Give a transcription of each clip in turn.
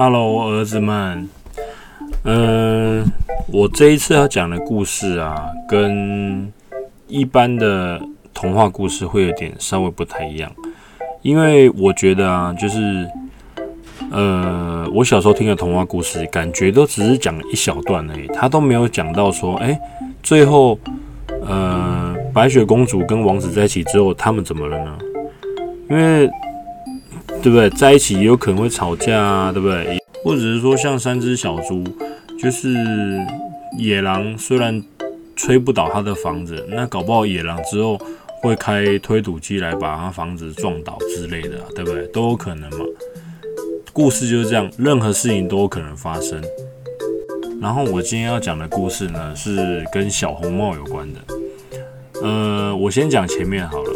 Hello，儿子们。嗯，我这一次要讲的故事啊，跟一般的童话故事会有点稍微不太一样，因为我觉得啊，就是呃，我小时候听的童话故事，感觉都只是讲一小段而已，他都没有讲到说，哎，最后呃，白雪公主跟王子在一起之后，他们怎么了呢？因为对不对？在一起也有可能会吵架啊，对不对？或者是说像三只小猪，就是野狼虽然吹不倒他的房子，那搞不好野狼之后会开推土机来把他房子撞倒之类的，对不对？都有可能嘛。故事就是这样，任何事情都有可能发生。然后我今天要讲的故事呢，是跟小红帽有关的。呃，我先讲前面好了。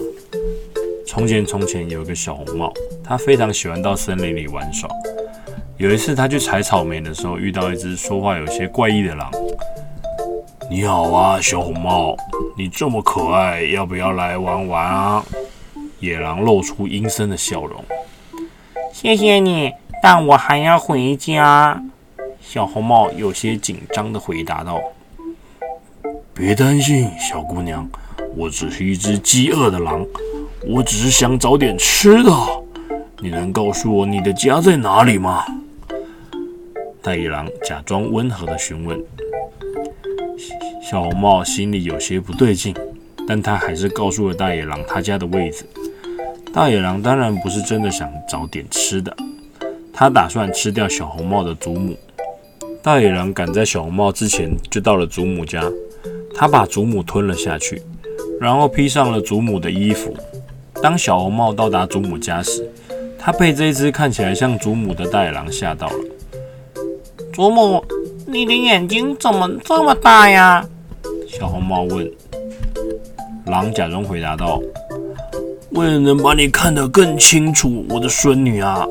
从前，从前有一个小红帽，他非常喜欢到森林里玩耍。有一次，他去采草莓的时候，遇到一只说话有些怪异的狼。你好啊，小红帽，你这么可爱，要不要来玩玩啊？野狼露出阴森的笑容。谢谢你，但我还要回家。小红帽有些紧张地回答道。别担心，小姑娘，我只是一只饥饿的狼，我只是想找点吃的。你能告诉我你的家在哪里吗？大野狼假装温和地询问，小红帽心里有些不对劲，但他还是告诉了大野狼他家的位置。大野狼当然不是真的想找点吃的，他打算吃掉小红帽的祖母。大野狼赶在小红帽之前就到了祖母家，他把祖母吞了下去，然后披上了祖母的衣服。当小红帽到达祖母家时，他被这只看起来像祖母的大野狼吓到了。祖母，你的眼睛怎么这么大呀？小红帽问。狼假装回答道：“为了能把你看得更清楚，我的孙女啊。”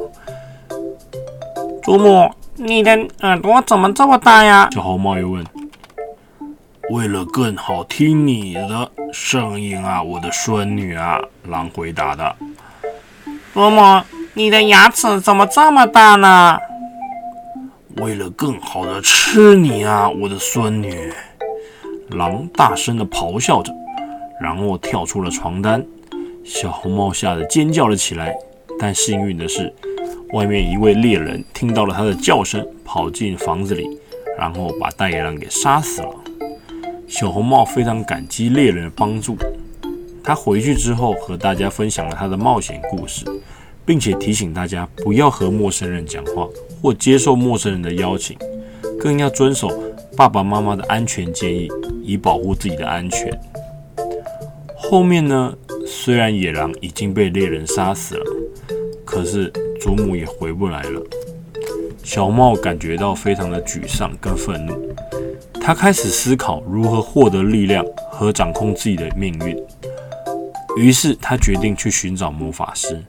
祖母，你的耳朵怎么这么大呀？小红帽又问。为了更好听你的声音啊，我的孙女啊。狼回答的。伯母，你的牙齿怎么这么大呢？为了更好的吃你啊，我的孙女！狼大声的咆哮着，然后跳出了床单。小红帽吓得尖叫了起来。但幸运的是，外面一位猎人听到了他的叫声，跑进房子里，然后把大野狼给杀死了。小红帽非常感激猎人的帮助。他回去之后，和大家分享了他的冒险故事。并且提醒大家不要和陌生人讲话，或接受陌生人的邀请，更要遵守爸爸妈妈的安全建议，以保护自己的安全。后面呢？虽然野狼已经被猎人杀死了，可是祖母也回不来了。小帽感觉到非常的沮丧跟愤怒，他开始思考如何获得力量和掌控自己的命运。于是他决定去寻找魔法师。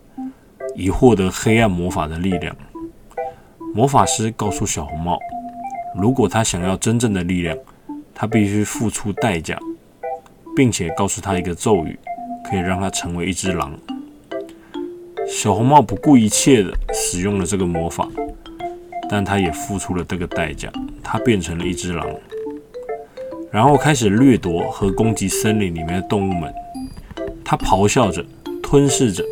以获得黑暗魔法的力量。魔法师告诉小红帽，如果他想要真正的力量，他必须付出代价，并且告诉他一个咒语，可以让他成为一只狼。小红帽不顾一切的使用了这个魔法，但他也付出了这个代价，他变成了一只狼，然后开始掠夺和攻击森林里面的动物们。他咆哮着，吞噬着。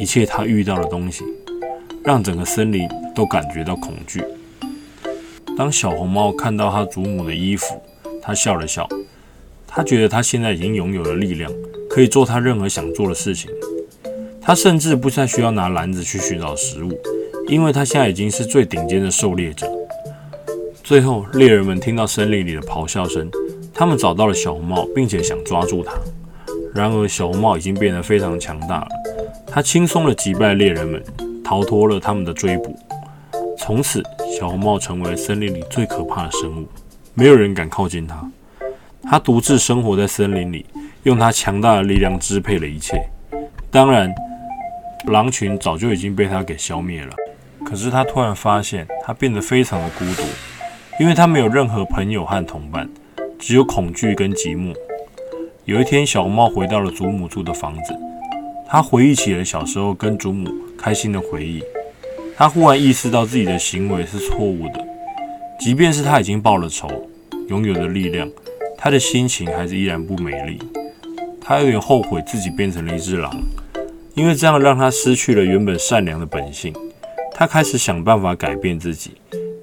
一切他遇到的东西，让整个森林都感觉到恐惧。当小红帽看到他祖母的衣服，他笑了笑。他觉得他现在已经拥有了力量，可以做他任何想做的事情。他甚至不再需要拿篮子去寻找食物，因为他现在已经是最顶尖的狩猎者。最后，猎人们听到森林里的咆哮声，他们找到了小红帽，并且想抓住他。然而，小红帽已经变得非常强大了。他轻松地击败猎人们，逃脱了他们的追捕。从此，小红帽成为森林里最可怕的生物，没有人敢靠近他。他独自生活在森林里，用他强大的力量支配了一切。当然，狼群早就已经被他给消灭了。可是他突然发现，他变得非常的孤独，因为他没有任何朋友和同伴，只有恐惧跟寂寞。有一天，小红帽回到了祖母住的房子。他回忆起了小时候跟祖母开心的回忆。他忽然意识到自己的行为是错误的，即便是他已经报了仇，拥有的力量，他的心情还是依然不美丽。他有点后悔自己变成了一只狼，因为这样让他失去了原本善良的本性。他开始想办法改变自己，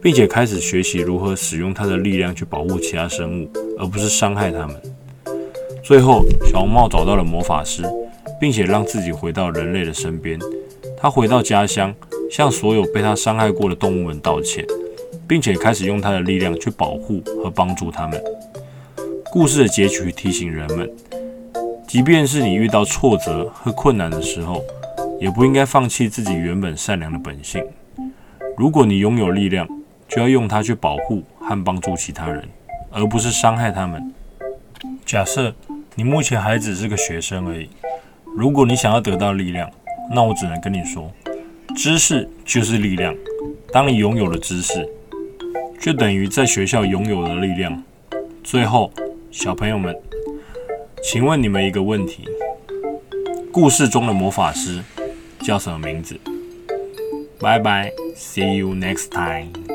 并且开始学习如何使用他的力量去保护其他生物，而不是伤害他们。最后，小红帽找到了魔法师，并且让自己回到人类的身边。他回到家乡，向所有被他伤害过的动物们道歉，并且开始用他的力量去保护和帮助他们。故事的结局提醒人们，即便是你遇到挫折和困难的时候，也不应该放弃自己原本善良的本性。如果你拥有力量，就要用它去保护和帮助其他人，而不是伤害他们。假设你目前还只是个学生而已，如果你想要得到力量，那我只能跟你说，知识就是力量。当你拥有了知识，就等于在学校拥有了力量。最后，小朋友们，请问你们一个问题：故事中的魔法师？叫什么名字？拜拜，See you next time。